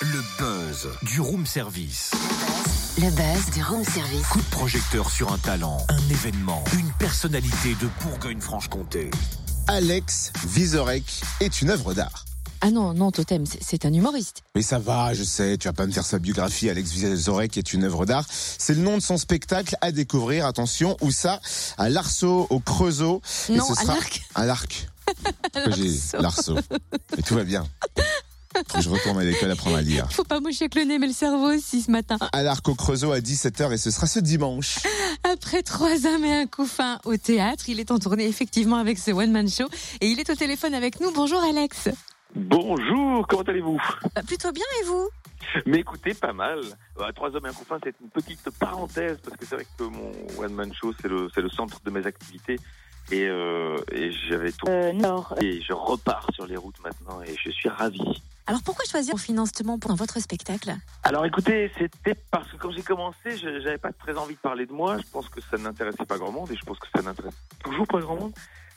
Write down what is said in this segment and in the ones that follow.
Le buzz du room service. Le buzz du room service. Coup de projecteur sur un talent, un événement, une personnalité de Bourgogne-Franche-Comté. Alex Vizorek est une œuvre d'art. Ah non, non, Totem, c'est- c'est un humoriste. Mais ça va, je sais, tu vas pas me faire sa biographie. Alex Vizorek est une œuvre d'art. C'est le nom de son spectacle à découvrir. Attention, où ça À l'Arceau, au Creusot. Et Non, ce à sera- l'Arc. À l'Arc. J'ai L'Arceau. Et tout va bien. Faut que je retourne à l'école apprendre à lire. Faut pas moucher que le nez, mais le cerveau aussi ce matin. À l'Arc au Creusot à 17h et ce sera ce dimanche. Après trois hommes et un couffin au théâtre, il est en tournée effectivement avec ce One Man Show et il est au téléphone avec nous. Bonjour Alex. Bonjour, comment allez-vous? Bah, plutôt bien et vous? Mais écoutez, pas mal. Euh, Trois hommes et un couffin, c'est une petite parenthèse parce que c'est vrai que mon one man show, c'est le, c'est le centre de mes activités et, euh, et j'avais tout. Et je repars sur les routes maintenant et je suis ravi. Alors pourquoi choisir le financement pour votre spectacle? Alors écoutez, c'était parce que quand j'ai commencé, je j'avais pas très envie de parler de moi. Je pense que ça n'intéressait pas grand monde et je pense que ça n'intéresse toujours pas grand monde.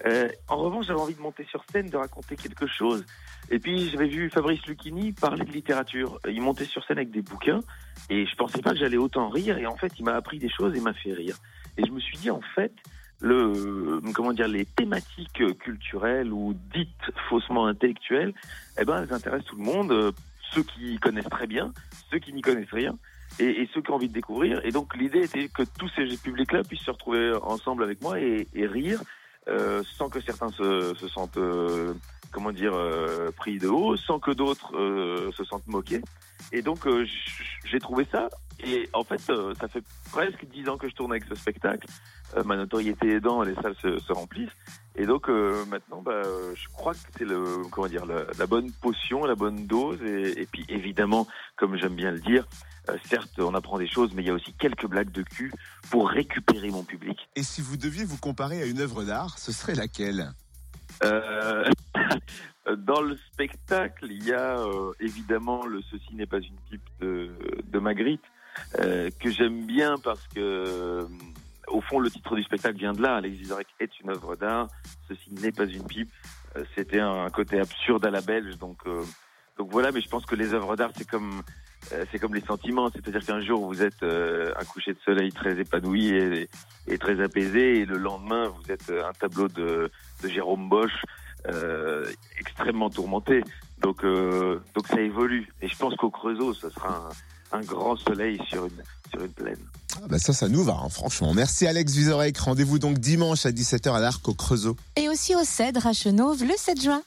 Euh, en revanche, j'avais envie de monter sur scène, de raconter quelque chose. Et puis j'avais vu Fabrice Lucchini parler de littérature. Il montait sur scène avec des bouquins et je pensais pas que j'allais autant rire. Et en fait, il m'a appris des choses et m'a fait rire. Et je me suis dit en fait, le comment dire, les thématiques culturelles ou dites faussement intellectuelles, eh ben, elles intéressent tout le monde. euh, Ceux qui connaissent très bien, ceux qui n'y connaissent rien et, ceux qui ont envie de découvrir. Et donc l'idée était que tous ces publics-là puissent se retrouver ensemble avec moi et, rire euh, sans que certains se, se sentent, euh, comment dire, euh, pris de haut, sans que d'autres euh, se sentent moqués. Et donc euh, j'ai trouvé ça. Et en fait, euh, ça fait presque dix ans que je tourne avec ce spectacle. Euh, ma notoriété aidant, les salles se, se remplissent. Et donc euh, maintenant, bah, je crois que c'est le, comment dire, la, la bonne potion, la bonne dose. Et, et puis évidemment, comme j'aime bien le dire, certes, on apprend des choses, mais il y a aussi quelques blagues de cul pour récupérer mon public. Et si vous deviez vous comparer à une œuvre d'art, ce serait laquelle? Dans le spectacle, il y a évidemment le Ceci n'est pas une pipe de, de Magritte, que j'aime bien parce que, euh, au fond, le titre du spectacle vient de là. Alex Vizorek est une œuvre d'art. Ceci n'est pas une pipe. Euh, C'était un côté absurde à la belge, donc euh, donc voilà. Mais je pense que les œuvres d'art, c'est comme euh, c'est comme les sentiments, c'est-à-dire qu'un jour vous êtes euh, un coucher de soleil très épanoui et, et très apaisé, et le lendemain vous êtes euh, un tableau de, de Jérôme Bosch euh, extrêmement tourmenté. Donc, euh, donc ça évolue. Et je pense qu'au Creusot, ce sera un, un grand soleil sur une, sur une plaine. ah bah Ça, ça nous va, hein, franchement. Merci Alex Vizorek. Rendez-vous donc dimanche à 17h à l'Arc au Creusot. Et aussi au Cèdre à Chenauve le 7 juin.